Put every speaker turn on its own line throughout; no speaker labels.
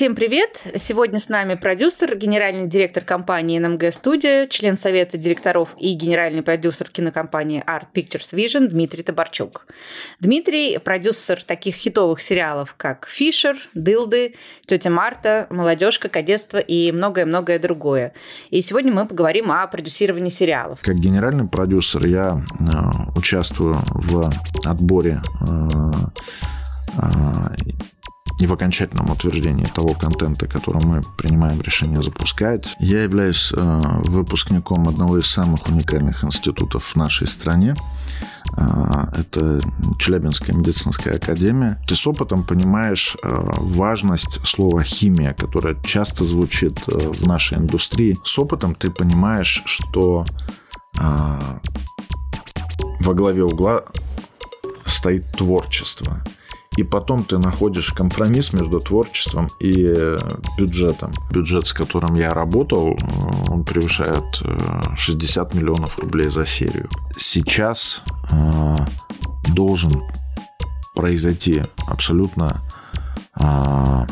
Всем привет! Сегодня с нами продюсер, генеральный директор компании NMG Studio, член совета директоров и генеральный продюсер кинокомпании Art Pictures Vision Дмитрий Табарчук. Дмитрий – продюсер таких хитовых сериалов, как «Фишер», «Дылды», «Тетя Марта», «Молодежка», «Кадетство» и многое-многое другое. И сегодня мы поговорим о продюсировании сериалов.
Как генеральный продюсер я э, участвую в отборе э, э, и в окончательном утверждении того контента, который мы принимаем решение запускать. Я являюсь э, выпускником одного из самых уникальных институтов в нашей стране. Э, это Челябинская медицинская академия. Ты с опытом понимаешь э, важность слова «химия», которое часто звучит в нашей индустрии. С опытом ты понимаешь, что во главе угла стоит творчество – и потом ты находишь компромисс между творчеством и э, бюджетом. Бюджет, с которым я работал, э, он превышает 60 э, миллионов рублей за серию. Сейчас э, должен произойти абсолютно э,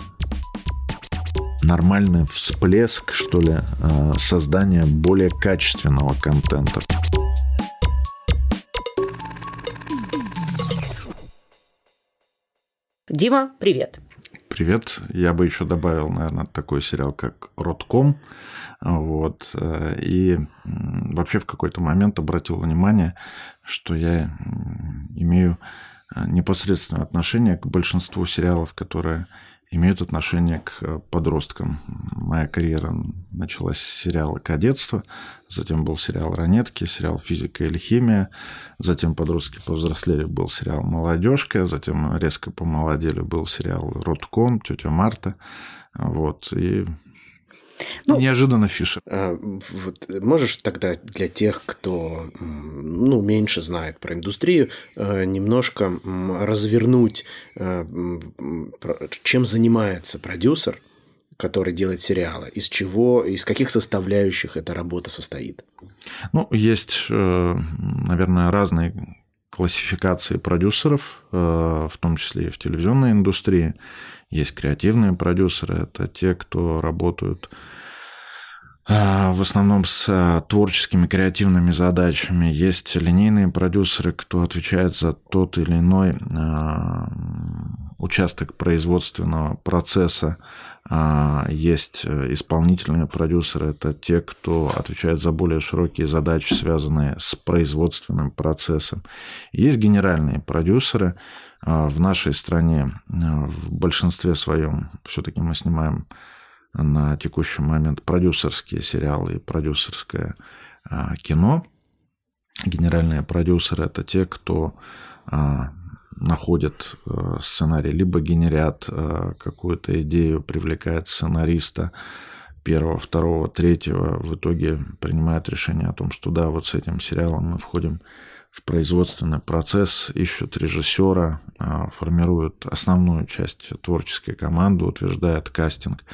нормальный всплеск, что ли, э, создания более качественного контента.
Дима, привет.
Привет. Я бы еще добавил, наверное, такой сериал, как «Родком». Вот. И вообще в какой-то момент обратил внимание, что я имею непосредственное отношение к большинству сериалов, которые имеют отношение к э, подросткам. Моя карьера началась с сериала «Кадетство», затем был сериал «Ранетки», сериал «Физика или химия», затем подростки повзрослели, был сериал «Молодежка», затем резко помолодели, был сериал «Родком», «Тетя Марта». Вот, и ну, Неожиданно Фишер. А,
вот, можешь тогда для тех, кто ну, меньше знает про индустрию, э, немножко развернуть, э, чем занимается продюсер, который делает сериалы, из чего, из каких составляющих эта работа состоит?
Ну, есть, э, наверное, разные классификации продюсеров, в том числе и в телевизионной индустрии. Есть креативные продюсеры, это те, кто работают а, в основном с а, творческими креативными задачами. Есть линейные продюсеры, кто отвечает за тот или иной а, участок производственного процесса. Есть исполнительные продюсеры, это те, кто отвечает за более широкие задачи, связанные с производственным процессом. Есть генеральные продюсеры, в нашей стране а, в большинстве своем все-таки мы снимаем на текущий момент продюсерские сериалы и продюсерское а, кино. Генеральные продюсеры – это те, кто находит сценарий, либо генерят какую-то идею, привлекает сценариста первого, второго, третьего, в итоге принимают решение о том, что да, вот с этим сериалом мы входим производственный процесс, ищут режиссера, а, формируют основную часть творческой команды, утверждают кастинг.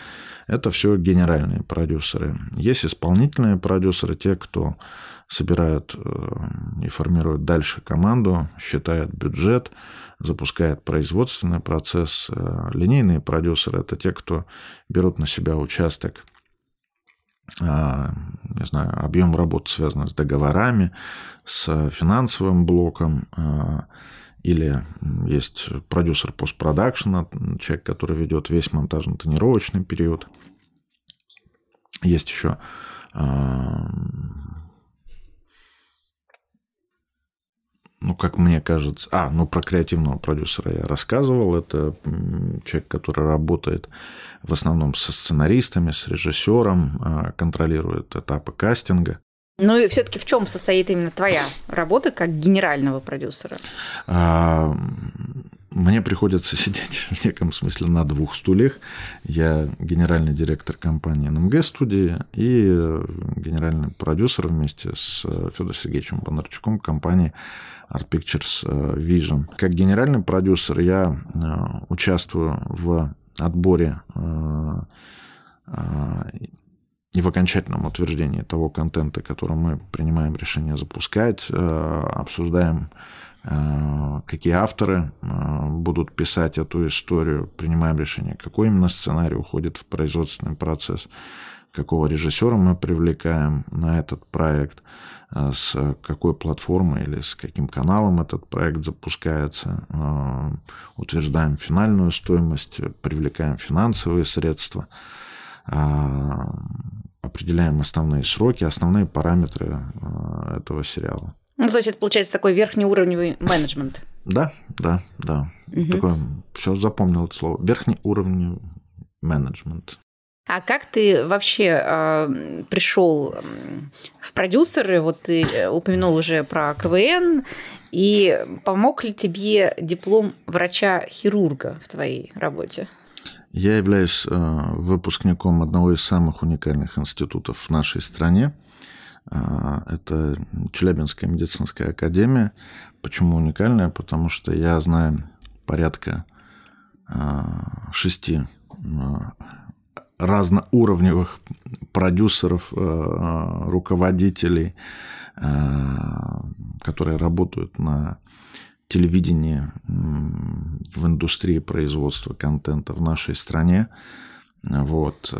Это все генеральные продюсеры. Есть исполнительные продюсеры, те, кто собирают э, и формируют дальше команду, считает бюджет, запускает производственный процесс. Э, линейные продюсеры – это те, кто берут на себя участок не знаю, объем работы связан с договорами, с финансовым блоком, а, или есть продюсер постпродакшена, человек, который ведет весь монтажно-тренировочный период. Есть еще а, ну, как мне кажется... А, ну, про креативного продюсера я рассказывал. Это человек, который работает в основном со сценаристами, с режиссером, а, контролирует этапы кастинга.
Ну и все-таки в чем состоит именно твоя работа как генерального продюсера?
А, мне приходится сидеть в неком смысле на двух стульях. Я генеральный директор компании НМГ студии и генеральный продюсер вместе с Федором Сергеевичем Бондарчуком компании Art Pictures э, Vision. Как генеральный продюсер я э, участвую в отборе э, и в окончательном утверждении того контента, который мы принимаем решение запускать, обсуждаем какие авторы будут писать эту историю, принимаем решение, какой именно сценарий уходит в производственный процесс, какого режиссера мы привлекаем на этот проект, а, с какой платформой или с каким каналом этот проект запускается, утверждаем финальную стоимость, привлекаем финансовые средства, определяем основные сроки, основные параметры этого сериала.
Ну, то есть это получается такой верхнеуровневый менеджмент.
Да, да, да. Угу. Такое, все запомнил это слово. Верхний уровень менеджмент.
А как ты вообще э, пришел в продюсеры? Вот ты э, упомянул уже про КВН. И помог ли тебе диплом врача-хирурга в твоей работе?
Я являюсь э, выпускником одного из самых уникальных институтов в нашей стране. Э, это Челябинская медицинская академия. Почему уникальная? Потому что я знаю порядка э, шести разноуровневых продюсеров, руководителей, которые работают на телевидении в индустрии производства контента в нашей стране, вот,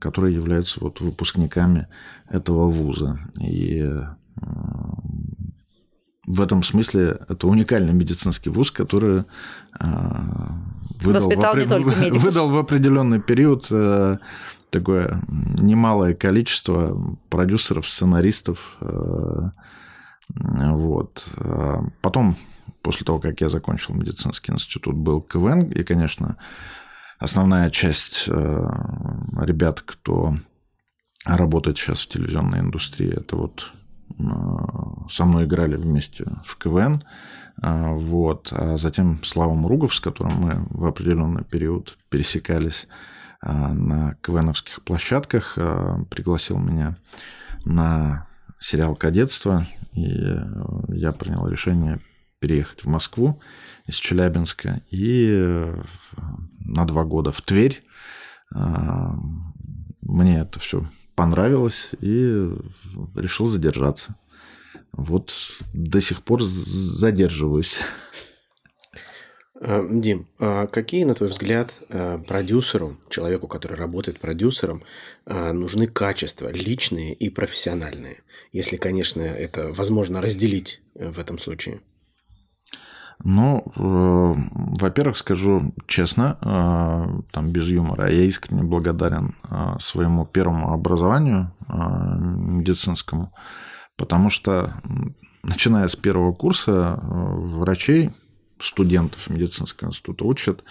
которые являются вот выпускниками этого вуза. И в этом смысле это уникальный медицинский вуз, который а, выдал, в, опри... выдал в определенный период э, такое немалое количество продюсеров, сценаристов. Э, вот. Потом, после того, как я закончил медицинский институт, был КВН, и, конечно, основная часть э, ребят, кто работает сейчас в телевизионной индустрии, это вот со мной играли вместе в КВН. А, вот. А затем Слава Муругов, с которым мы в определенный период пересекались на КВНовских площадках, пригласил меня на сериал «Кадетство», и я принял решение переехать в Москву из Челябинска и на два года в Тверь. Мне это все понравилось и решил задержаться. Вот до сих пор задерживаюсь.
А, Дим, а какие, на твой взгляд, а, продюсеру, человеку, который работает продюсером, нужны качества личные и профессиональные? Если, конечно, это возможно разделить э, в этом случае.
Ну, э, во-первых, скажу честно, э, там без юмора, я искренне благодарен э, своему первому образованию медицинскому, потому что, начиная с первого курса, врачей, студентов медицинского института учат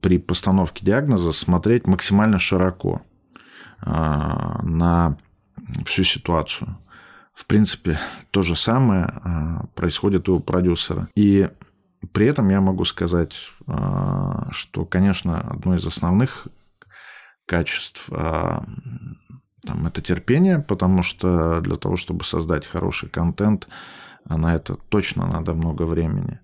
при постановке диагноза смотреть максимально широко на всю ситуацию в принципе, то же самое а, происходит у продюсера. И при этом я могу сказать, а, что, конечно, одно из основных качеств а, там, это терпение, потому что для того, чтобы создать хороший контент, на это точно надо много времени.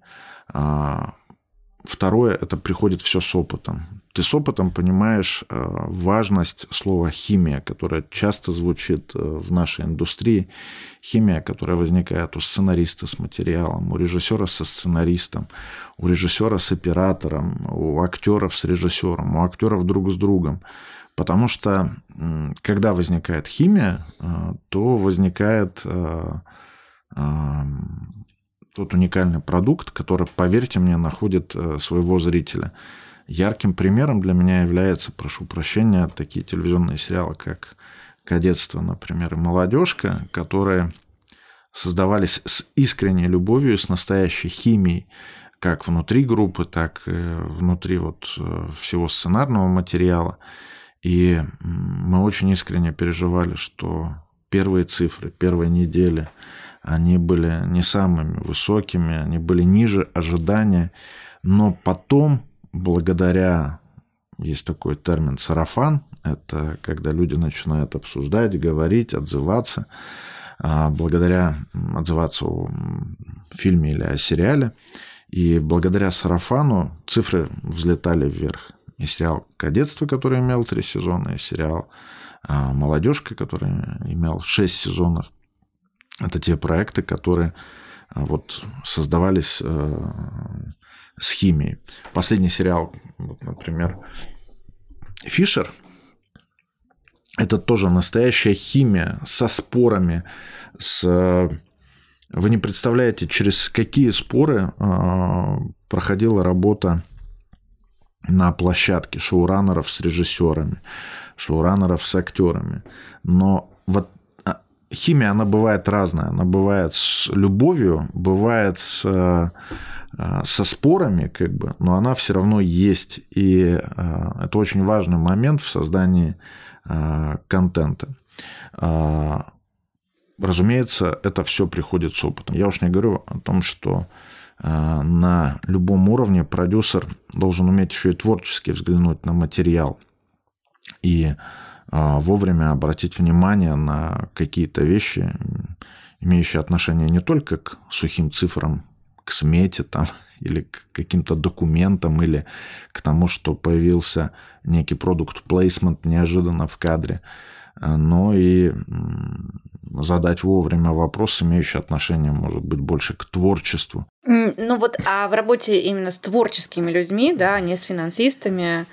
Второе, это приходит все с опытом. Ты с опытом понимаешь э, важность слова химия, которое часто звучит э, в нашей индустрии. Химия, которая возникает у сценариста с материалом, у режиссера со сценаристом, у режиссера с оператором, у актеров с режиссером, у актеров друг с другом. Потому что когда возникает химия, э, то возникает тот уникальный продукт, который, поверьте мне, находит своего зрителя. Ярким примером для меня является, прошу прощения, такие телевизионные сериалы, как «Кадетство», например, и «Молодежка», которые создавались с искренней любовью, с настоящей химией, как внутри группы, так и внутри вот э, всего сценарного материала. И мы очень искренне переживали, что первые цифры, первые недели – они были не самыми высокими, они были ниже ожидания, но потом, благодаря, есть такой термин сарафан, это когда люди начинают обсуждать, говорить, отзываться, а, благодаря отзываться о фильме или о сериале, и благодаря сарафану цифры взлетали вверх. И сериал «Кадетство», который имел три сезона, и сериал а, «Молодежка», который имел шесть сезонов – Это те проекты, которые вот создавались с химией. Последний сериал, вот, например, Фишер, это тоже настоящая химия со спорами, с... Вы не представляете, через какие споры э, проходила работа на площадке шоураннеров с режиссерами, шоураннеров с актерами. Но вот а, химия, она бывает разная. Она бывает с любовью, бывает с а, со спорами, как бы, но она все равно есть. И а, это очень важный момент в создании а, контента. Разумеется, это все приходит с опытом. Я уж не говорю о том, что на любом уровне продюсер должен уметь еще и творчески взглянуть на материал и вовремя обратить внимание на какие-то вещи, имеющие отношение не только к сухим цифрам к смете там, или к каким-то документам, или к тому, что появился некий продукт плейсмент неожиданно в кадре, э, но и задать вовремя вопрос, имеющий отношение, может быть, больше к творчеству.
Ну вот, а в работе именно с творческими людьми, да, не с финансистами,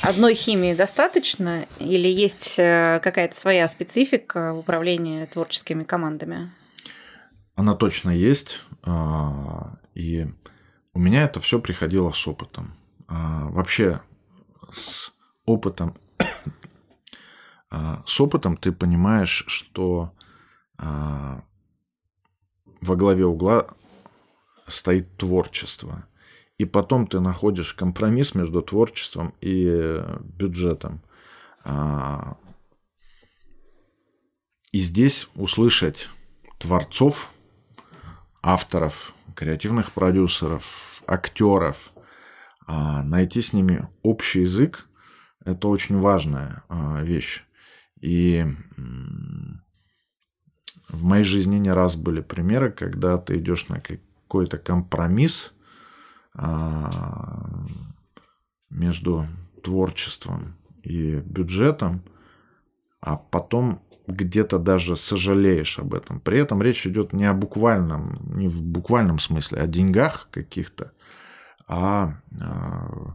одной химии достаточно или есть э, какая-то своя специфика в управлении творческими командами?
Она точно есть. А, и у меня это все приходило с опытом. А, вообще с опытом, а, с опытом ты понимаешь, что во главе угла стоит творчество. И потом ты находишь компромисс между творчеством и бюджетом. И здесь услышать творцов авторов, креативных продюсеров, актеров, а, найти с ними общий язык – это очень важная а, вещь. И в моей жизни не раз были примеры, когда ты идешь на какой-то компромисс а, между творчеством и бюджетом, а потом где-то даже сожалеешь об этом. При этом речь идет не о буквальном, не в буквальном смысле, о деньгах каких-то, а, а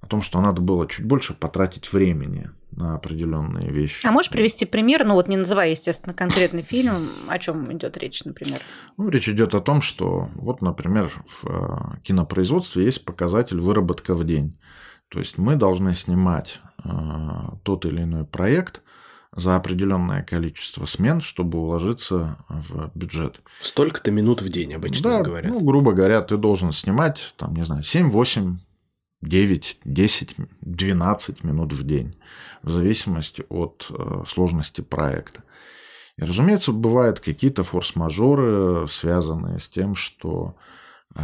о том, что надо было чуть больше потратить времени на определенные вещи.
А можешь привести пример, ну вот не называя, естественно, конкретный фильм, о чем идет речь, например?
Ну, речь идет о том, что вот, например, в э, кинопроизводстве есть показатель выработка в день. То есть мы должны снимать э, тот или иной проект за определенное количество смен, чтобы уложиться в бюджет.
Столько-то минут в день обычно
да,
говорят.
Ну, грубо говоря, ты должен снимать, там, не знаю, 7, 8, 9, 10, 12 минут в день, в зависимости от э, сложности проекта. И, разумеется, бывают какие-то форс-мажоры, связанные с тем, что э,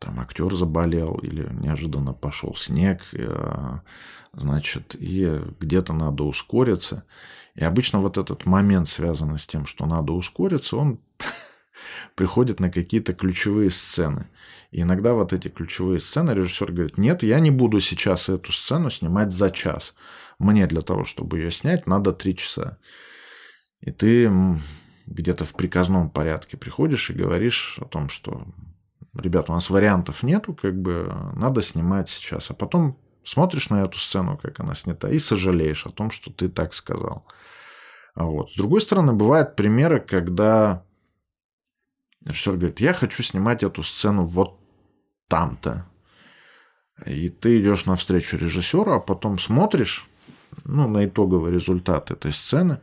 там актер заболел или неожиданно пошел снег, э, значит, и где-то надо ускориться. И обычно вот этот момент, связанный с тем, что надо ускориться, он приходит на какие-то ключевые сцены. И иногда вот эти ключевые сцены режиссер говорит, нет, я не буду сейчас эту сцену снимать за час. Мне для того, чтобы ее снять, надо три часа. И ты где-то в приказном порядке приходишь и говоришь о том, что, ребят, у нас вариантов нету, как бы надо снимать сейчас. А потом смотришь на эту сцену, как она снята, и сожалеешь о том, что ты так сказал. А вот. С другой стороны, бывают примеры, когда режиссер говорит, я хочу снимать эту сцену вот там-то. И ты идешь навстречу режиссеру, а потом смотришь ну, на итоговый результат этой сцены,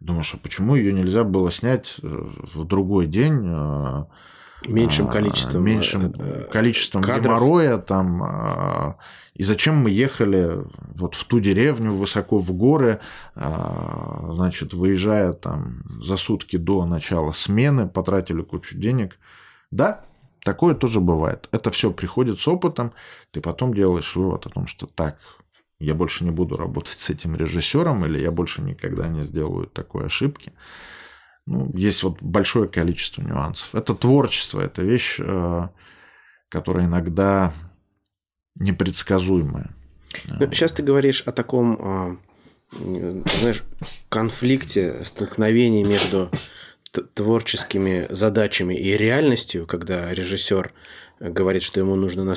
думаешь, а почему ее нельзя было снять э, в другой день, э,
меньшим а, количеством
меньшим э, количеством кадров. геморроя там а, и зачем мы ехали вот в ту деревню высоко в горы а, значит выезжая там за сутки до начала смены потратили кучу денег. Да такое тоже бывает. Это все приходит с опытом ты потом делаешь вывод о том что так я больше не буду работать с этим режиссером или я больше никогда не сделаю такой ошибки ну, есть вот большое количество нюансов. Это творчество, это вещь, э, которая иногда непредсказуемая.
Сейчас ты говоришь о таком, а, знаешь, конфликте, столкновении между творческими задачами и реальностью, когда режиссер говорит, что ему нужно на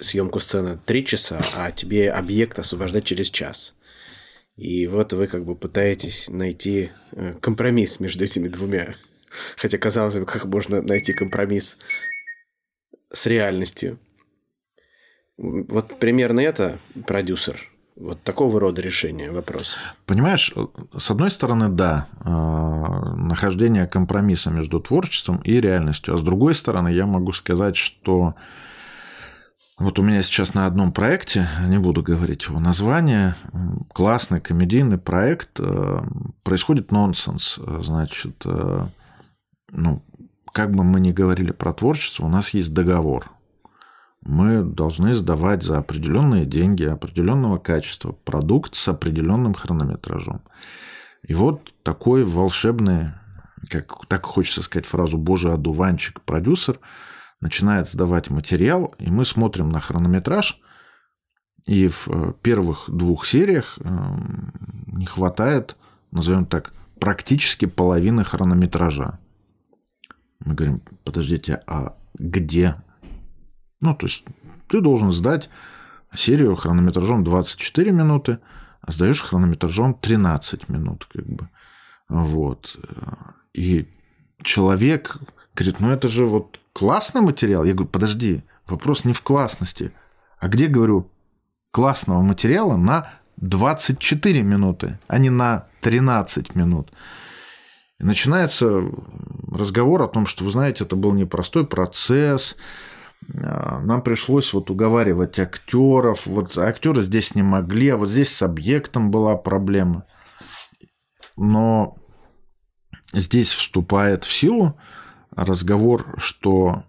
съемку сцены три часа, а тебе объект освобождать через час. И вот вы как бы пытаетесь найти э, компромисс между этими двумя. Хотя, казалось бы, как можно найти компромисс с реальностью. Вот примерно это продюсер. Вот такого рода решение вопрос.
Понимаешь, с одной стороны, да, э, нахождение компромисса между творчеством и реальностью. А с другой стороны, я могу сказать, что вот у меня сейчас на одном проекте, не буду говорить его название, классный комедийный проект, э, происходит нонсенс. Значит, э, ну, как бы мы ни говорили про творчество, у нас есть договор. Мы должны сдавать за определенные деньги, определенного качества продукт с определенным хронометражом. И вот такой волшебный, как так хочется сказать фразу «божий одуванчик» продюсер – начинает сдавать материал, и мы смотрим на хронометраж, и в э, первых двух сериях э, не хватает, назовем так, практически половины хронометража. Мы говорим, подождите, а где? Ну, то есть ты должен сдать серию хронометражом 24 минуты, а сдаешь хронометражом 13 минут, как бы. Вот. И человек говорит, ну это же вот классный материал? Я говорю, подожди, вопрос не в классности. А где, говорю, классного материала на 24 минуты, а не на 13 минут? И начинается разговор о том, что, вы знаете, это был непростой процесс, а, нам пришлось вот уговаривать актеров, вот актеры здесь не могли, а вот здесь с объектом была проблема. Но здесь вступает в силу разговор, что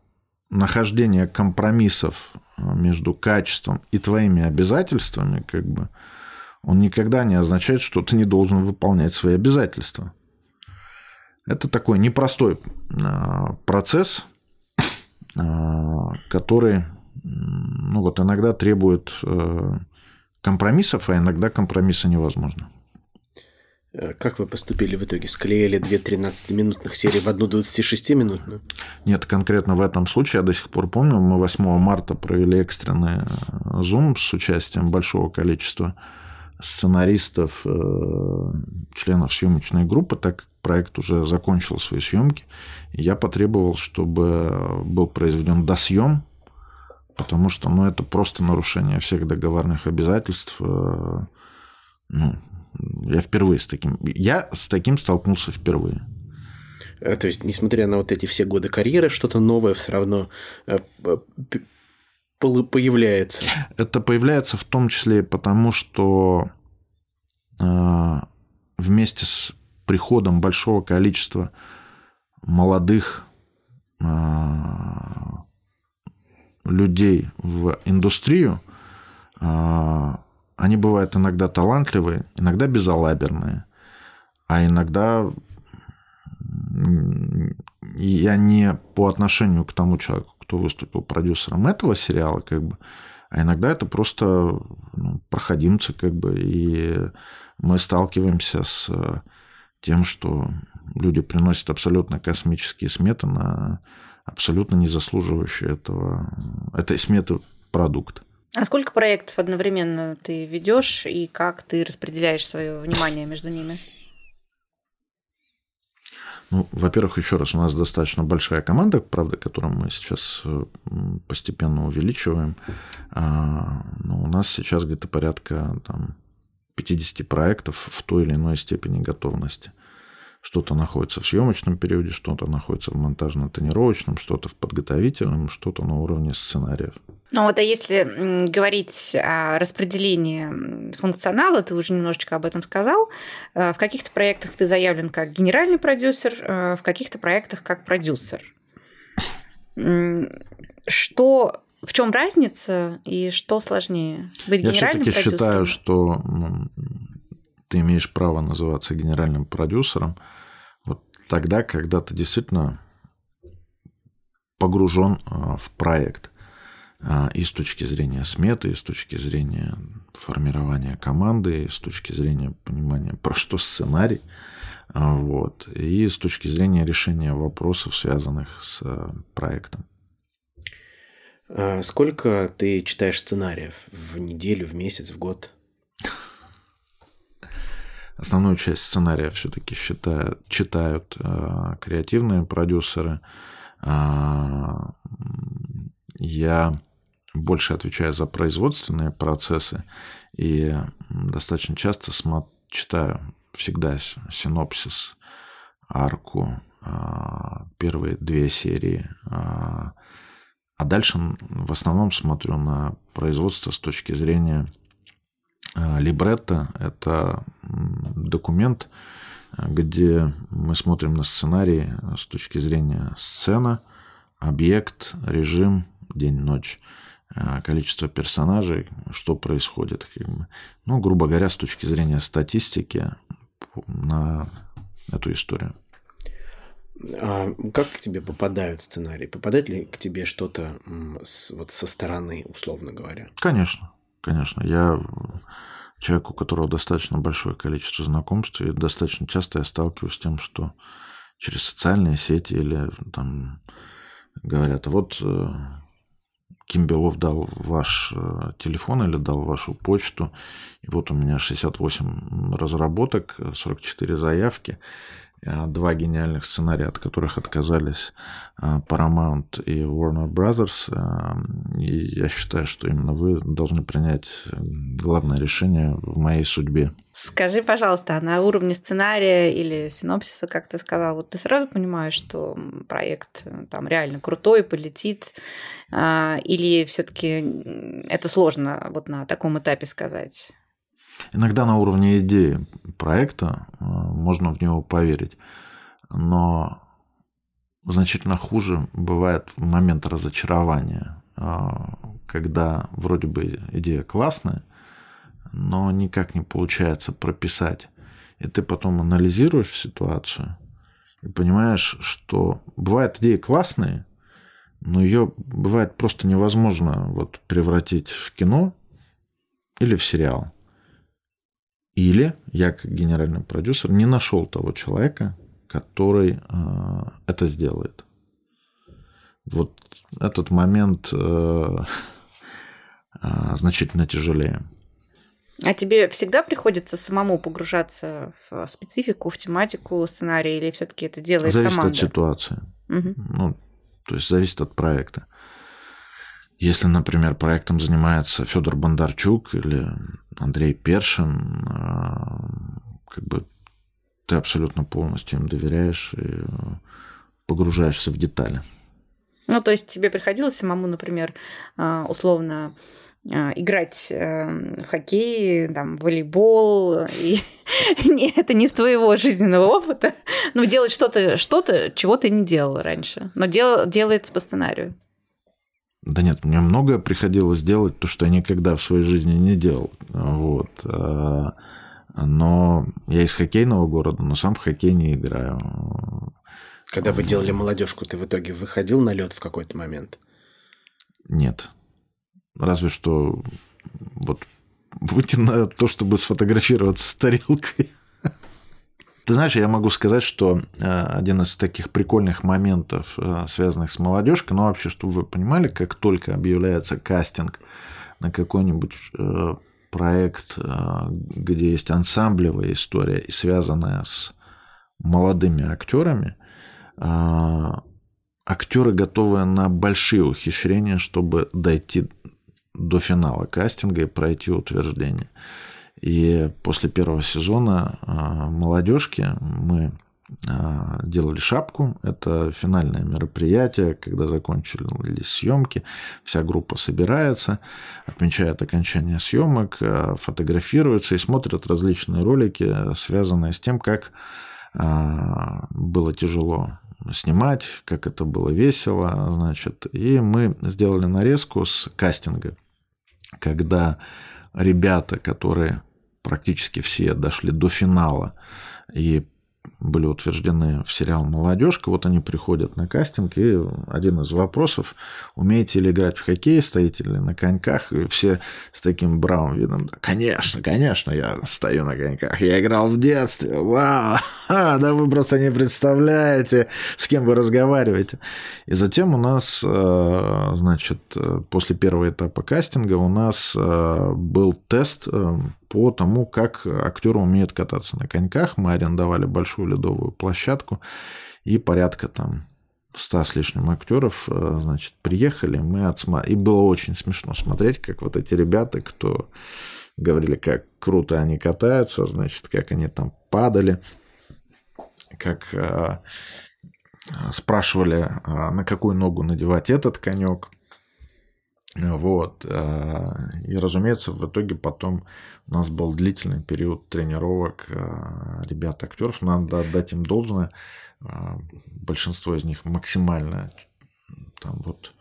нахождение компромиссов э, между качеством и твоими обязательствами, как бы, он никогда не означает, что ты не должен выполнять свои обязательства. Это такой непростой э, процесс, э, который ну, вот иногда требует компромиссов, а иногда компромисса невозможно.
Э, как вы поступили в итоге? Склеили две 13-минутных серии в одну 26-минутную?
Нет, конкретно в этом случае я до сих пор помню, мы 8 марта провели экстренный зум э, с участием большого количества сценаристов, э, членов съемочной группы, так как проект уже закончил свои съемки. Я потребовал, чтобы был произведен досъем, потому что ну, это просто нарушение всех договорных обязательств. Ну, я впервые с таким... Я с таким столкнулся впервые.
Э, то есть, несмотря на вот эти все годы карьеры, что-то новое все равно э, появляется.
Это появляется в том числе потому, что э, вместе с приходом большого количества молодых людей в индустрию, они бывают иногда талантливые, иногда безалаберные, а иногда я не по отношению к тому человеку, кто выступил продюсером этого сериала, как бы, а иногда это просто ну, проходимцы, как бы, и мы сталкиваемся с тем, что люди приносят абсолютно космические сметы на абсолютно не заслуживающие этого, этой сметы продукт.
А сколько проектов одновременно ты ведешь и как ты распределяешь свое внимание между ними?
Ну, во-первых, еще раз, у нас достаточно большая команда, правда, которую мы сейчас э, постепенно увеличиваем. А, но у нас сейчас где-то порядка там, 50 проектов в той или иной степени готовности. Что-то находится в съемочном периоде, что-то находится в монтажно-тренировочном, что-то в подготовительном, что-то на уровне сценариев.
Ну вот, а если говорить о распределении функционала, ты уже немножечко об этом сказал, э, в каких-то проектах ты заявлен как генеральный продюсер, э, в каких-то проектах как продюсер. Что в чем разница и что сложнее?
Быть Я генеральным продюсером? Я считаю, что ты имеешь право называться генеральным продюсером вот тогда, когда ты действительно погружен а, в проект. А, и с точки зрения сметы, и с точки зрения формирования команды, и с точки зрения понимания, про что сценарий. Вот. И с точки зрения решения вопросов, связанных с проектом.
А сколько ты читаешь сценариев в неделю, в месяц, в год?
Основную часть сценария все-таки считают, читают э, креативные продюсеры. Э, я больше отвечаю за производственные процессы и достаточно часто смо- читаю всегда синопсис, арку, э, первые две серии. Э, а дальше в основном смотрю на производство с точки зрения э, либретто. Это документ, где мы смотрим на сценарий с точки зрения сцена, объект, режим, день-ночь, количество персонажей, что происходит. Ну, грубо говоря, с точки зрения статистики на эту историю.
А как к тебе попадают сценарии? Попадает ли к тебе что-то вот со стороны, условно говоря?
Конечно, конечно. Я человек, у которого достаточно большое количество знакомств, и достаточно часто я сталкиваюсь с тем, что через социальные сети или там говорят, вот э, Ким Белов дал ваш э, телефон или дал вашу почту, и вот у меня 68 разработок, 44 заявки, два гениальных сценария, от которых отказались э, Paramount и Warner Brothers. Э, и я считаю, что именно вы должны принять главное решение в моей судьбе.
Скажи, пожалуйста, а на уровне сценария или синопсиса, как ты сказал, вот ты сразу понимаешь, что проект там реально крутой, полетит, или все-таки это сложно вот на таком этапе сказать?
Иногда на уровне идеи проекта э, можно в него поверить, но значительно хуже бывает в момент разочарования, э, когда вроде бы идея классная, но никак не получается прописать. И ты потом анализируешь ситуацию и понимаешь, что бывают идеи классные, но ее бывает просто невозможно вот превратить в кино или в сериал. Или я, как генеральный продюсер, не нашел того человека, который э, это сделает. Вот этот момент э, э, значительно тяжелее.
А тебе всегда приходится самому погружаться в специфику, в тематику сценария, или все-таки это делает
зависит
команда?
Зависит от ситуации. Угу. Ну, то есть зависит от проекта. Если, например, проектом занимается Федор Бондарчук или Андрей Першин, а, как бы ты абсолютно полностью им доверяешь и погружаешься в детали.
Ну, то есть тебе приходилось самому, например, а, условно а, играть э, в хоккей, там, волейбол, и это не с твоего жизненного опыта, но делать что-то, что-то, чего ты не делал раньше, но дел, делается по сценарию.
Да нет, мне многое приходилось делать, то, что я никогда в своей жизни не делал. Вот. А, но я из хоккейного города, но сам в хоккей не играю.
Когда вы делали молодежку, ты в итоге выходил на лед в какой-то момент?
Нет. Разве что вот выйти на то, чтобы сфотографироваться с тарелкой. Ты знаешь, я могу сказать, что э, один из таких прикольных моментов, э, связанных с молодежкой, ну вообще, чтобы вы понимали, как только объявляется кастинг на какой-нибудь э, проект, где есть ансамблевая история и связанная с молодыми актерами, актеры готовы на большие ухищрения, чтобы дойти до финала кастинга и пройти утверждение. И после первого сезона а, молодежки мы а, делали шапку. Это финальное мероприятие, когда закончились съемки. Вся группа собирается, отмечает окончание съемок, а, фотографируется и смотрят различные ролики, связанные с тем, как было тяжело снимать, как это было весело, значит. И мы сделали нарезку с кастинга, когда ребята, которые практически все дошли до финала. И были утверждены в сериал «Молодежка». Вот они приходят на кастинг, и один из вопросов – умеете ли играть в хоккей, стоите ли на коньках? И все с таким бравым видом – конечно, конечно, я стою на коньках. Я играл в детстве. Вау! Ха, да вы просто не представляете, с кем вы разговариваете. И затем у нас, э, значит, после первого этапа кастинга у нас э, был тест э, по тому, как актеры умеют кататься на коньках. Мы арендовали большую ледовую площадку и порядка там ста с лишним актеров, э, значит, приехали, мы отсма... И было очень смешно смотреть, как вот эти ребята, кто говорили, как круто они катаются, значит, как они там падали, как э, спрашивали, а на какую ногу надевать этот конек. Вот. Э, и, разумеется, в итоге потом у нас был длительный период тренировок э, ребят актеров. Надо отдать им должное. Э, большинство из них максимально там вот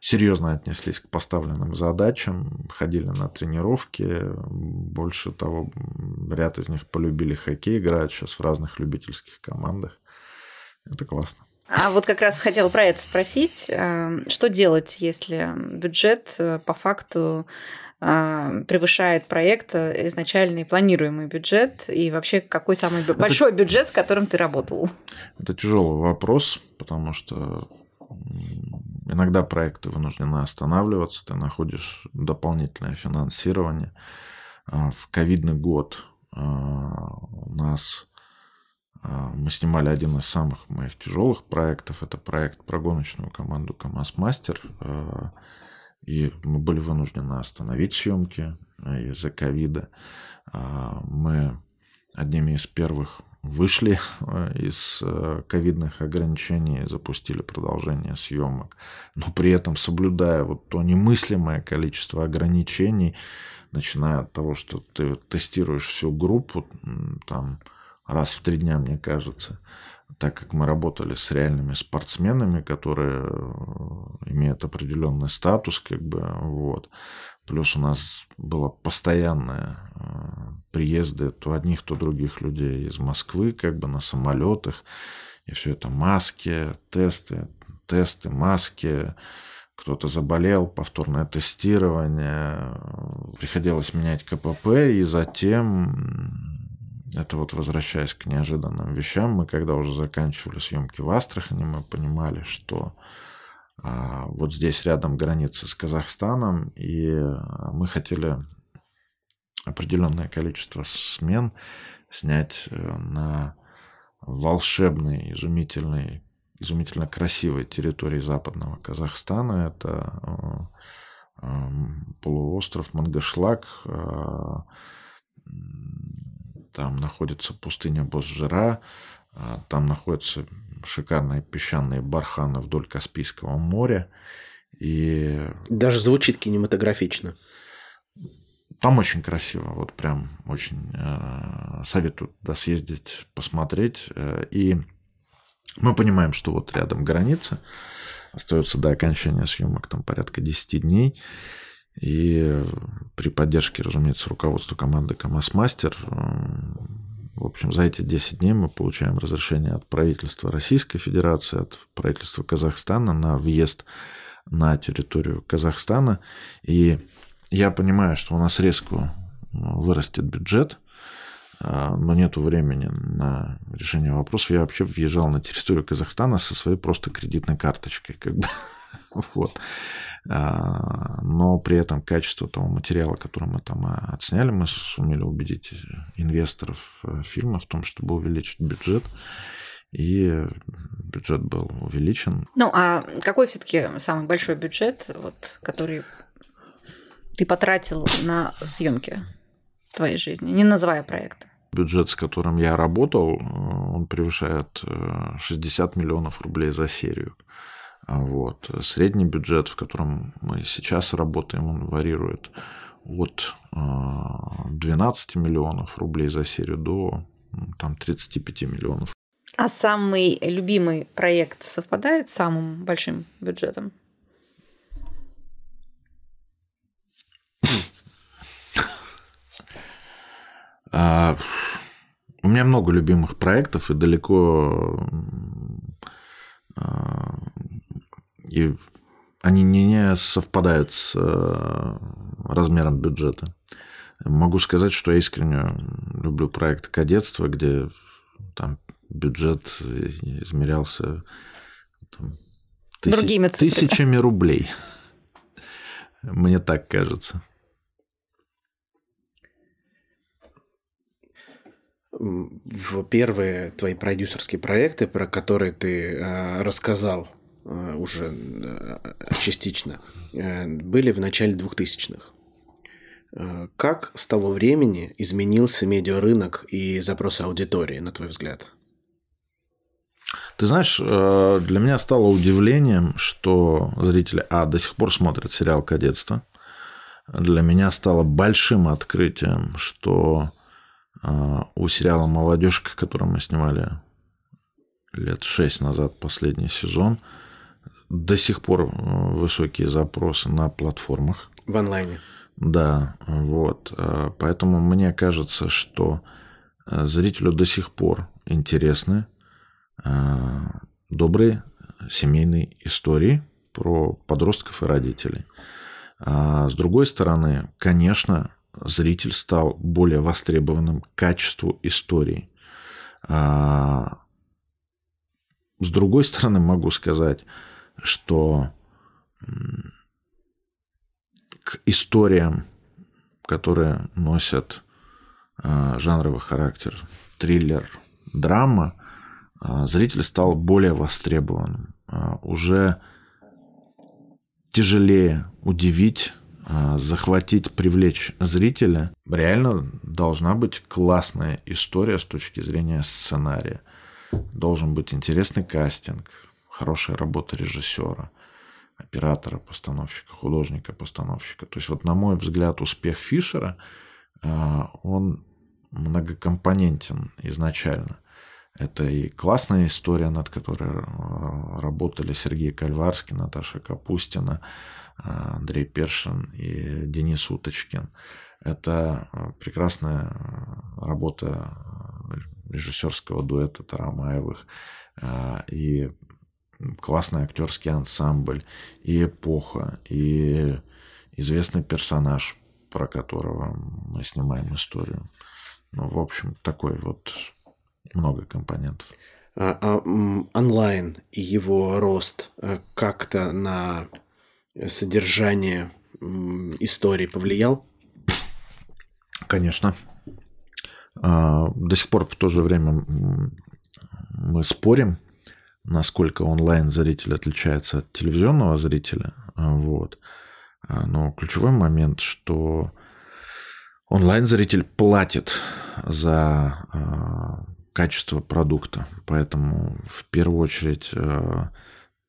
серьезно отнеслись к поставленным задачам, ходили на тренировки. Больше того, ряд из них полюбили хоккей, играют сейчас в разных любительских командах. Это классно.
А вот как раз хотела про это спросить. Э, что делать, если бюджет э, по факту э, превышает проект изначальный планируемый бюджет и вообще какой самый это, большой бюджет, с которым ты работал?
Это тяжелый вопрос, потому что иногда проекты вынуждены останавливаться, ты находишь дополнительное финансирование. В ковидный год у нас мы снимали один из самых моих тяжелых проектов. Это проект про гоночную команду КамАЗ Мастер. А, и мы были вынуждены остановить съемки а, из-за ковида. Мы одними из первых вышли из ковидных ограничений запустили продолжение съемок, но при этом соблюдая вот то немыслимое количество ограничений, начиная от того, что ты тестируешь всю группу, там раз в три дня, мне кажется, так как мы работали с реальными спортсменами, которые э, имеют определенный статус, как бы, вот. Плюс у нас было постоянное э, приезды то одних, то других людей из Москвы, как бы на самолетах. И все это маски, тесты, тесты, маски. Кто-то заболел, повторное тестирование. Приходилось менять КПП, и затем это вот возвращаясь к неожиданным вещам, мы когда уже заканчивали съемки в Астрахани, мы понимали, что а, вот здесь рядом граница с Казахстаном, и а, мы хотели определенное количество смен снять э, на волшебной, изумительной, изумительно красивой территории западного Казахстана. Это э, полуостров Мангашлак, э, там находится пустыня Босжира, а, там находятся шикарные песчаные барханы вдоль Каспийского моря. И...
Даже звучит кинематографично.
Там очень красиво, вот прям очень э, советую туда съездить, посмотреть. Э, и мы понимаем, что вот рядом граница, остается до окончания съемок там порядка 10 дней. И при поддержке, разумеется, руководства команды КамАЗ Мастер, в общем, за эти 10 дней мы получаем разрешение от правительства Российской Федерации, от правительства Казахстана на въезд на территорию Казахстана. И я понимаю, что у нас резко вырастет бюджет, а, но нету времени на решение вопросов. Я вообще въезжал на территорию Казахстана со своей просто кредитной карточкой. Как бы. вот. А, но при этом качество того материала, который мы там а, отсняли, мы сумели убедить инвесторов э, фильма в том, чтобы увеличить бюджет. И бюджет был увеличен.
Ну, а какой все-таки самый большой бюджет, вот, который ты потратил на съемки твоей жизни, не называя проекта?
Бюджет, с которым я работал, э, он превышает 60 э, миллионов рублей за серию. А вот. Средний бюджет, в котором мы сейчас работаем, он варьирует от 12 а, миллионов рублей за серию до там, 35 миллионов.
А самый любимый проект совпадает с самым большим бюджетом?
А, у меня много любимых проектов, и далеко и они не совпадают с размером бюджета. Могу сказать, что я искренне люблю проект кадетства, где там бюджет измерялся там, тысяч, Другими цифрами. тысячами рублей. Мне так кажется.
В первые твои продюсерские проекты, про которые ты э, рассказал э, уже э, частично, э, были в начале 2000-х. Э, как с того времени изменился медиарынок и запросы аудитории, на твой взгляд?
Ты знаешь, э, для меня стало удивлением, что зрители, а, до сих пор смотрят сериал «Кадетство». Для меня стало большим открытием, что э, у сериала «Молодежка», который мы снимали лет шесть назад, последний сезон, до сих пор высокие запросы на платформах.
В онлайне.
Да, вот. Э, поэтому мне кажется, что э, зрителю до сих пор интересны э, добрые семейные истории про подростков и родителей. А с другой стороны, конечно, зритель стал более востребованным к качеству истории. А с другой стороны, могу сказать, что к историям, которые носят а, жанровый характер, триллер, драма, а, зритель стал более востребованным. А, уже тяжелее удивить, захватить, привлечь зрителя. Реально должна быть классная история с точки зрения сценария. Должен быть интересный кастинг, хорошая работа режиссера – оператора, постановщика, художника, постановщика. То есть вот на мой взгляд успех Фишера, а, он многокомпонентен изначально. Это и классная история, над которой а, работали Сергей Кальварский, Наташа Капустина, а, Андрей Першин и Денис Уточкин. Это прекрасная работа режиссерского дуэта Тарамаевых и классный актерский ансамбль, и эпоха, и известный персонаж, про которого мы снимаем историю. Ну, в общем, такой вот много компонентов.
А, а онлайн и его рост э, как-то на содержание истории повлиял?
Конечно. А, до сих пор в то же время мы спорим насколько онлайн-зритель отличается от телевизионного зрителя. А, вот. А, но ключевой момент, что онлайн-зритель платит за а, качество продукта. Поэтому в первую очередь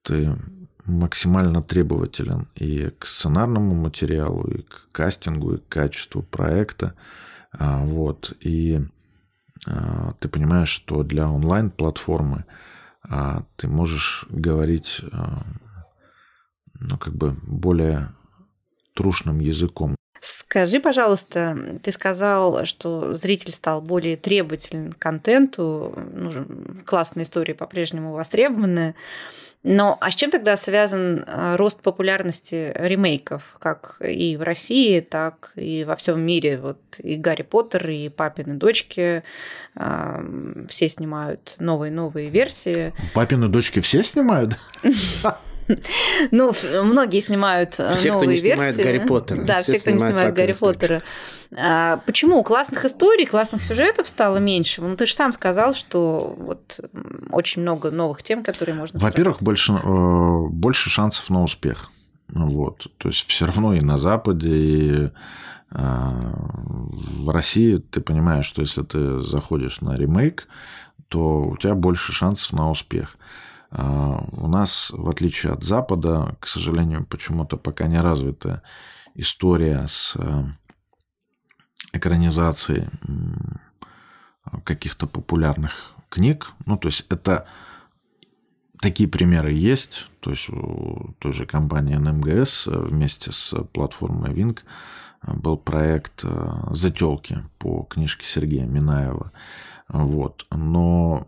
ты максимально требователен и к сценарному материалу, и к кастингу, и к качеству проекта. Вот. И ты понимаешь, что для онлайн-платформы а ты можешь говорить а, ну, как бы более трушным языком.
Скажи, пожалуйста, ты сказал, что зритель стал более требователен к контенту, ну, классные истории по-прежнему востребованы. Но а с чем тогда связан э, рост популярности ремейков, как и в России, так и во всем мире? Вот и Гарри Поттер, и папины дочки все снимают новые-новые версии.
Папины дочки все снимают?
Ну, многие снимают
э, все,
новые
кто не версии. снимает Гарри Поттера.
Да, все, все кто не снимает Гарри Поттера. А, почему классных историй, классных сюжетов стало меньше? Ну, ты же сам сказал, что вот очень много новых тем, которые можно.
Во-первых, больше, э, больше шансов на успех. Вот. То есть все равно и на Западе, и э, в России ты понимаешь, что если ты заходишь на ремейк, то у тебя больше шансов на успех. А, у нас, в отличие от Запада, к сожалению, почему-то пока не развита история с э, экранизацией каких-то популярных книг. Ну, то есть это такие примеры есть. То есть у той же компании НМГС вместе с платформой Wing был проект «Зателки» по книжке Сергея Минаева. Вот. Но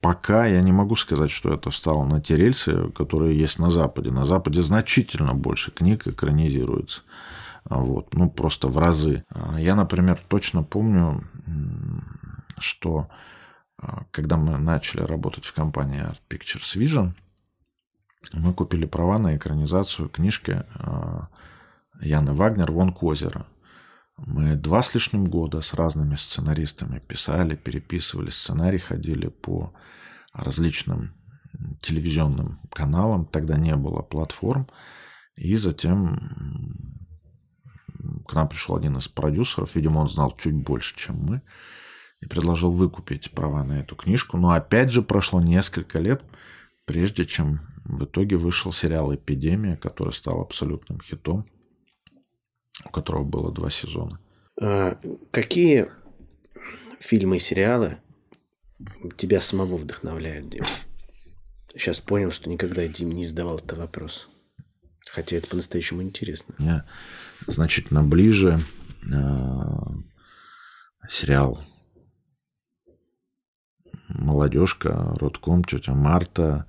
пока я не могу сказать, что это встало на те рельсы, которые есть на Западе. На Западе значительно больше книг экранизируется. Вот. Ну, просто в разы. Я, например, точно помню, что когда мы начали работать в компании Art Pictures Vision, мы купили права на экранизацию книжки Яны Вагнер «Вон к озера». Мы два с лишним года с разными сценаристами писали, переписывали сценарий, ходили по различным телевизионным каналам. Тогда не было платформ. И затем к нам пришел один из продюсеров, видимо, он знал чуть больше, чем мы, и предложил выкупить права на эту книжку. Но опять же прошло несколько лет, прежде чем в итоге вышел сериал «Эпидемия», который стал абсолютным хитом у которого было два сезона.
А, какие фильмы и сериалы тебя самого вдохновляют, Дим? Сейчас понял, что никогда Дим не задавал этот вопрос. Хотя это по-настоящему интересно.
Мне значительно ближе э, сериал «Молодежка», «Родком», «Тетя Марта»,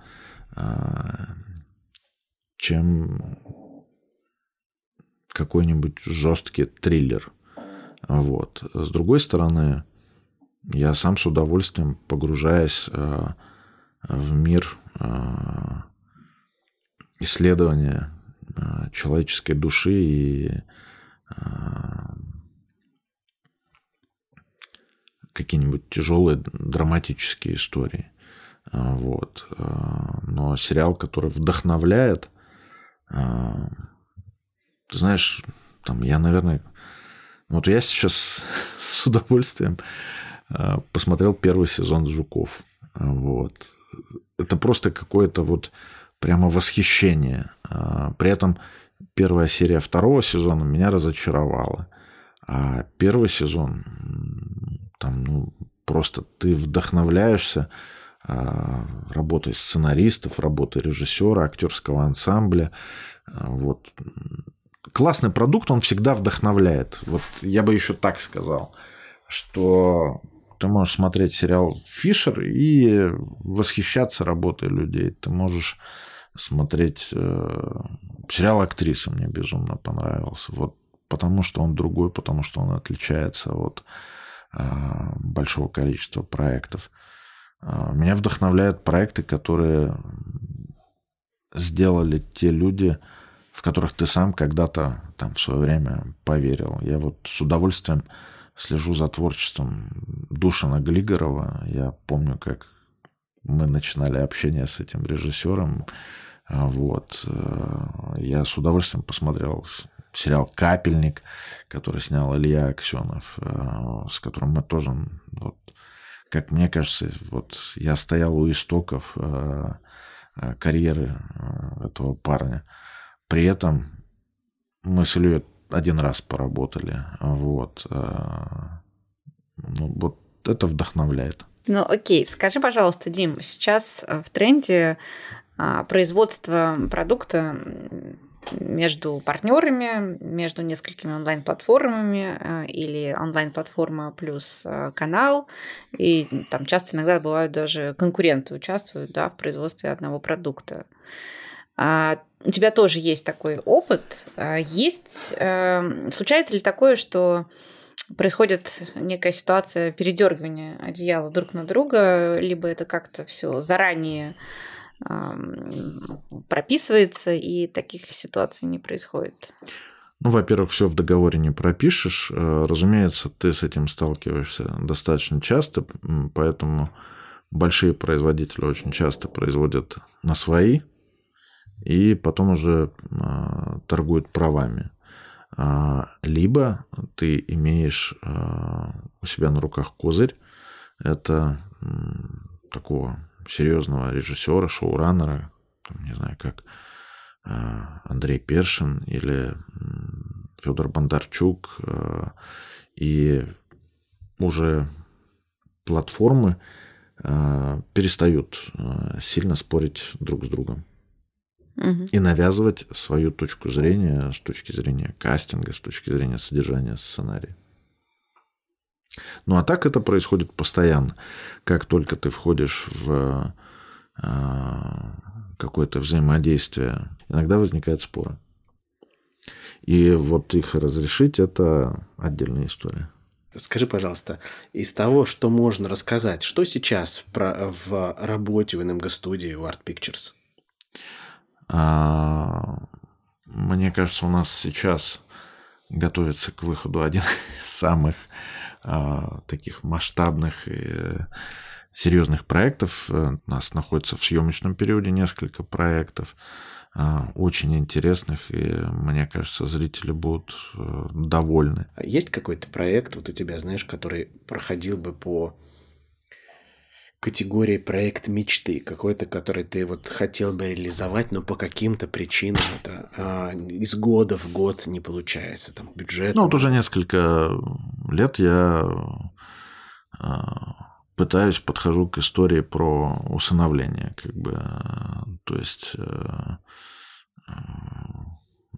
э, чем какой-нибудь жесткий триллер. Вот. С другой стороны, я сам с удовольствием погружаясь э, в мир э, исследования э, человеческой души и какие-нибудь тяжелые драматические истории. Вот. Но сериал, который вдохновляет, ты знаешь, там я, наверное, вот я сейчас с удовольствием а, посмотрел первый сезон «Жуков». Вот. Это просто какое-то вот прямо восхищение. А, при этом первая серия второго сезона меня разочаровала. А первый сезон, там, ну, просто ты вдохновляешься а, работой сценаристов, работой режиссера, актерского ансамбля. Вот классный продукт, он всегда вдохновляет. Вот я бы еще так сказал, что ты можешь смотреть сериал «Фишер» и восхищаться работой людей. Ты можешь смотреть э, сериал «Актриса» мне безумно понравился. Вот потому что он другой, потому что он отличается от э, большого количества проектов. Э, меня вдохновляют проекты, которые сделали те люди, в которых ты сам когда-то там в свое время поверил. Я вот с удовольствием слежу за творчеством Душана Глигорова. Я помню, как мы начинали общение с этим режиссером. А, вот. Э, я с удовольствием посмотрел сериал «Капельник», который снял Илья Аксенов, э, с которым мы тоже, вот, как мне кажется, вот я стоял у истоков э, карьеры этого парня. При этом мы с Ильей один раз поработали. Вот. Э, ну, вот это вдохновляет.
Ну, окей. Скажи, пожалуйста, Дим, сейчас в тренде а, производство продукта между партнерами, между несколькими онлайн-платформами э, или онлайн-платформа плюс э, канал. И там часто иногда бывают даже конкуренты участвуют да, в производстве одного продукта. А, у тебя тоже есть такой опыт. А, есть, эм, случается ли такое, что происходит некая ситуация передергивания одеяла друг на друга, либо это как-то все заранее прописывается, и таких ситуаций не происходит?
Ну, во-первых, все в договоре не пропишешь. Э, разумеется, ты с этим сталкиваешься достаточно часто, поэтому большие производители очень часто производят на свои и потом уже а, торгуют правами. А, либо ты имеешь а, у себя на руках козырь, это такого серьезного режиссера, шоураннера, там, не знаю, как Андрей Першин или Федор Бондарчук, и уже платформы перестают сильно спорить друг с другом угу. и навязывать свою точку зрения с точки зрения кастинга, с точки зрения содержания сценария. Ну а так это происходит постоянно. Как только ты входишь в а, какое-то взаимодействие, иногда возникают споры. И вот их разрешить – это отдельная история.
Скажи, пожалуйста, из того, что можно рассказать, что сейчас в, в работе в НМГ-студии у Art Pictures?
А, мне кажется, у нас сейчас готовится к выходу один из самых а, таких масштабных и серьезных проектов. У нас находится в съемочном периоде несколько проектов а, очень интересных, и мне кажется, зрители будут э, довольны.
Есть какой-то проект вот у тебя, знаешь, который проходил бы по категории проект мечты, какой-то, который ты вот хотел бы реализовать, но по каким-то причинам это а, из года в год не получается, там бюджет.
Ну вот уже несколько лет я а, пытаюсь подхожу к истории про усыновление, как бы, то есть э, э,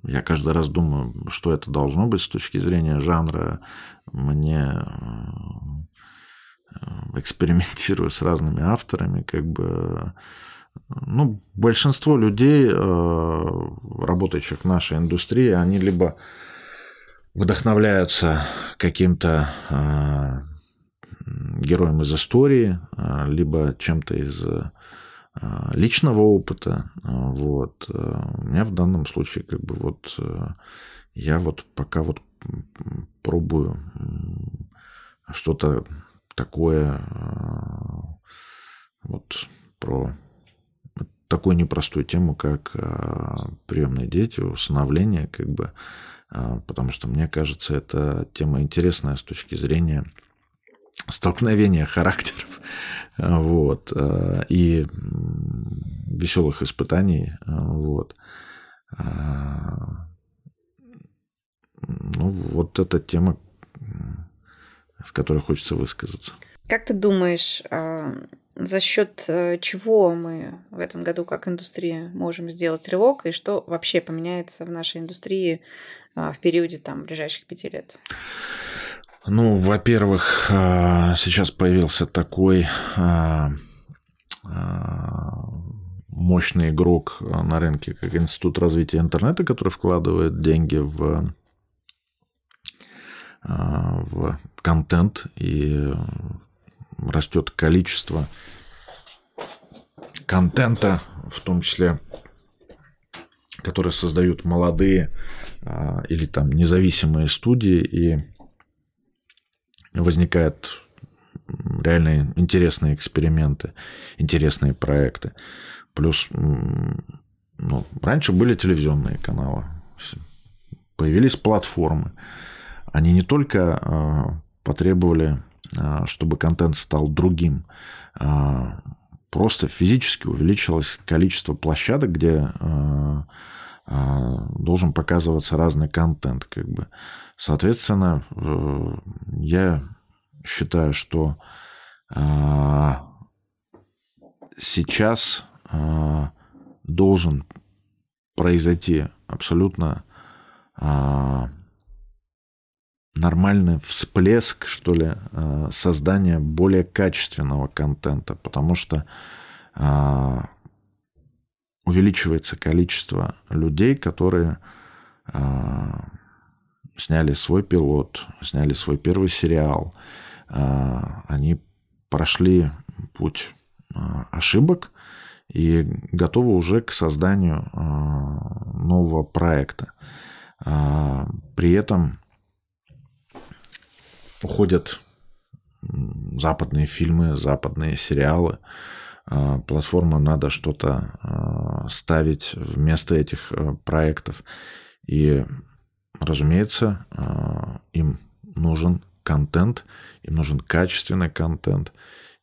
я каждый раз думаю, что это должно быть с точки зрения жанра. Мне Э, экспериментирую с разными авторами, как бы ну, большинство людей, э, работающих в нашей индустрии, они либо вдохновляются каким-то э, героем из истории, либо чем-то из личного опыта. Вот. У меня в данном случае как бы вот я вот пока вот пробую что-то такое э, вот про такую непростую тему, как э, приемные дети, усыновление, как бы, э, потому что мне кажется, это тема интересная с точки зрения столкновения характеров, вот, и веселых испытаний, вот. Ну, вот эта тема, в которой хочется высказаться.
Как ты думаешь, а, за счет э, чего мы в этом году как индустрия можем сделать рывок и что вообще поменяется в нашей индустрии а, в периоде там ближайших пяти лет?
Ну, во-первых, а, сейчас появился такой мощный игрок на рынке, как Институт развития интернета, который вкладывает деньги в в контент и растет количество контента, в том числе, которые создают молодые а, или там независимые студии, и возникают реально интересные эксперименты, интересные проекты. Плюс, ну, раньше были телевизионные каналы, появились платформы они не только а, потребовали, а, чтобы контент стал другим, а, просто физически увеличилось количество площадок, где должен показываться разный контент. Как бы. Соответственно, э, я считаю, что сейчас должен произойти абсолютно нормальный всплеск, что ли, э, создания более качественного контента, потому что э, увеличивается количество людей, которые э, сняли свой пилот, сняли свой первый сериал, они прошли путь ошибок и готовы уже к созданию нового проекта. При этом уходят западные фильмы, западные сериалы. А, платформам надо что-то а, ставить вместо этих а, проектов. И, разумеется, им нужен контент, им нужен качественный контент.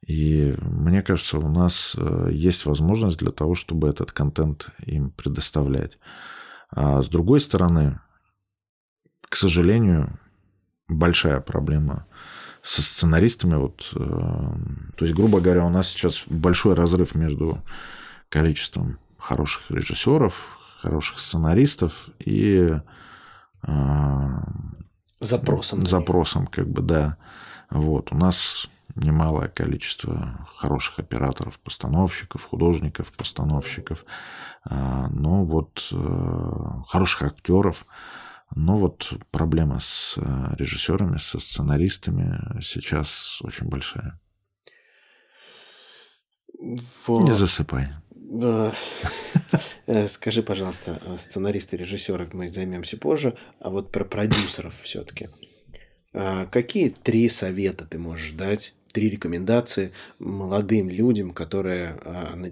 И мне кажется, у нас есть возможность для того, чтобы этот контент им предоставлять. А с другой стороны, к сожалению, большая проблема со сценаристами. Вот, э, то есть, грубо говоря, у нас сейчас большой разрыв между количеством хороших режиссеров, хороших сценаристов и
э, запросом.
Запросом, как бы, да. Вот. У нас немалое количество хороших операторов, постановщиков, художников, постановщиков, а, но вот э, хороших актеров. Но вот проблема с э, режиссерами, со сценаристами сейчас очень большая. Вот. Не засыпай.
Э, скажи, пожалуйста, сценаристы, режиссеры мы займемся позже, а вот про продюсеров все-таки. Какие три совета ты можешь дать, три рекомендации молодым людям, которые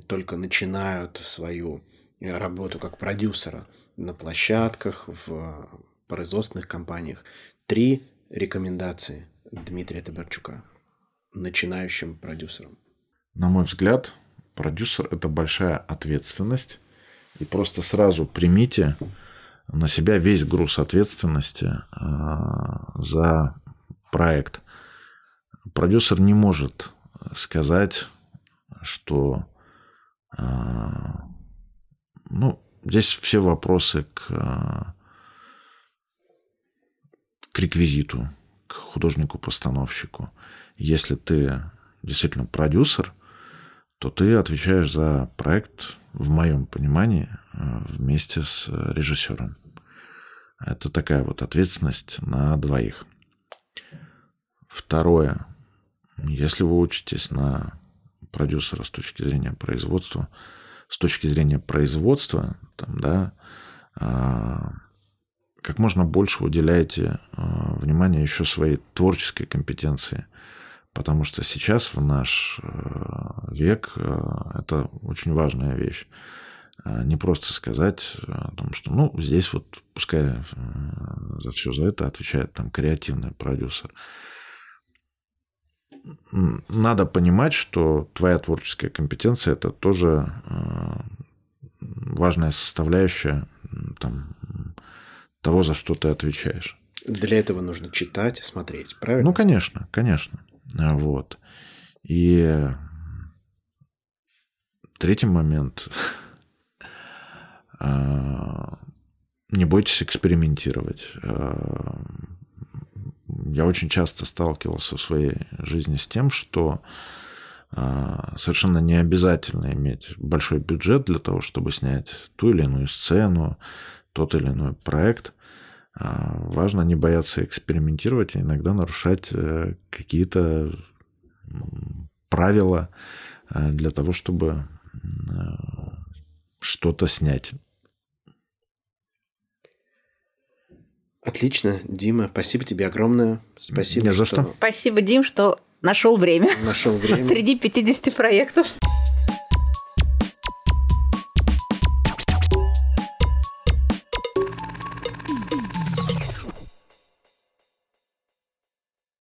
только начинают свою работу как продюсера на площадках, в производственных компаниях? Три рекомендации Дмитрия Табарчука начинающим продюсерам.
На мой взгляд, продюсер – это большая ответственность. И просто сразу примите на себя весь груз ответственности а, за проект. Продюсер не может сказать, что а, ну, здесь все вопросы к, к реквизиту, к художнику-постановщику. Если ты действительно продюсер, то ты отвечаешь за проект, в моем понимании, э, вместе с режиссером. Это такая вот ответственность на двоих. Второе. Если вы учитесь на продюсера с точки зрения производства, с точки зрения производства, там, да, а, как можно больше уделяйте а, внимания еще своей творческой компетенции – Потому что сейчас в наш э, век э, это очень важная вещь. Э, не просто сказать о том, что ну, здесь вот пускай за все за это отвечает там креативный продюсер. Надо понимать, что твоя творческая компетенция это тоже важная составляющая там, того, за что ты отвечаешь.
Для этого нужно читать, смотреть, правильно?
Ну, конечно, конечно. Вот. И третий момент. А, не бойтесь экспериментировать. А, я очень часто сталкивался в своей жизни с тем, что а, совершенно не обязательно иметь большой бюджет для того, чтобы снять ту или иную сцену, тот или иной проект. А, важно не бояться экспериментировать и иногда нарушать э, какие-то правила э, для того, чтобы э, что-то снять.
Отлично, Дима, спасибо тебе огромное. Спасибо,
Не за что.
Спасибо, Дим, что нашел время.
Нашел время.
Среди 50 проектов.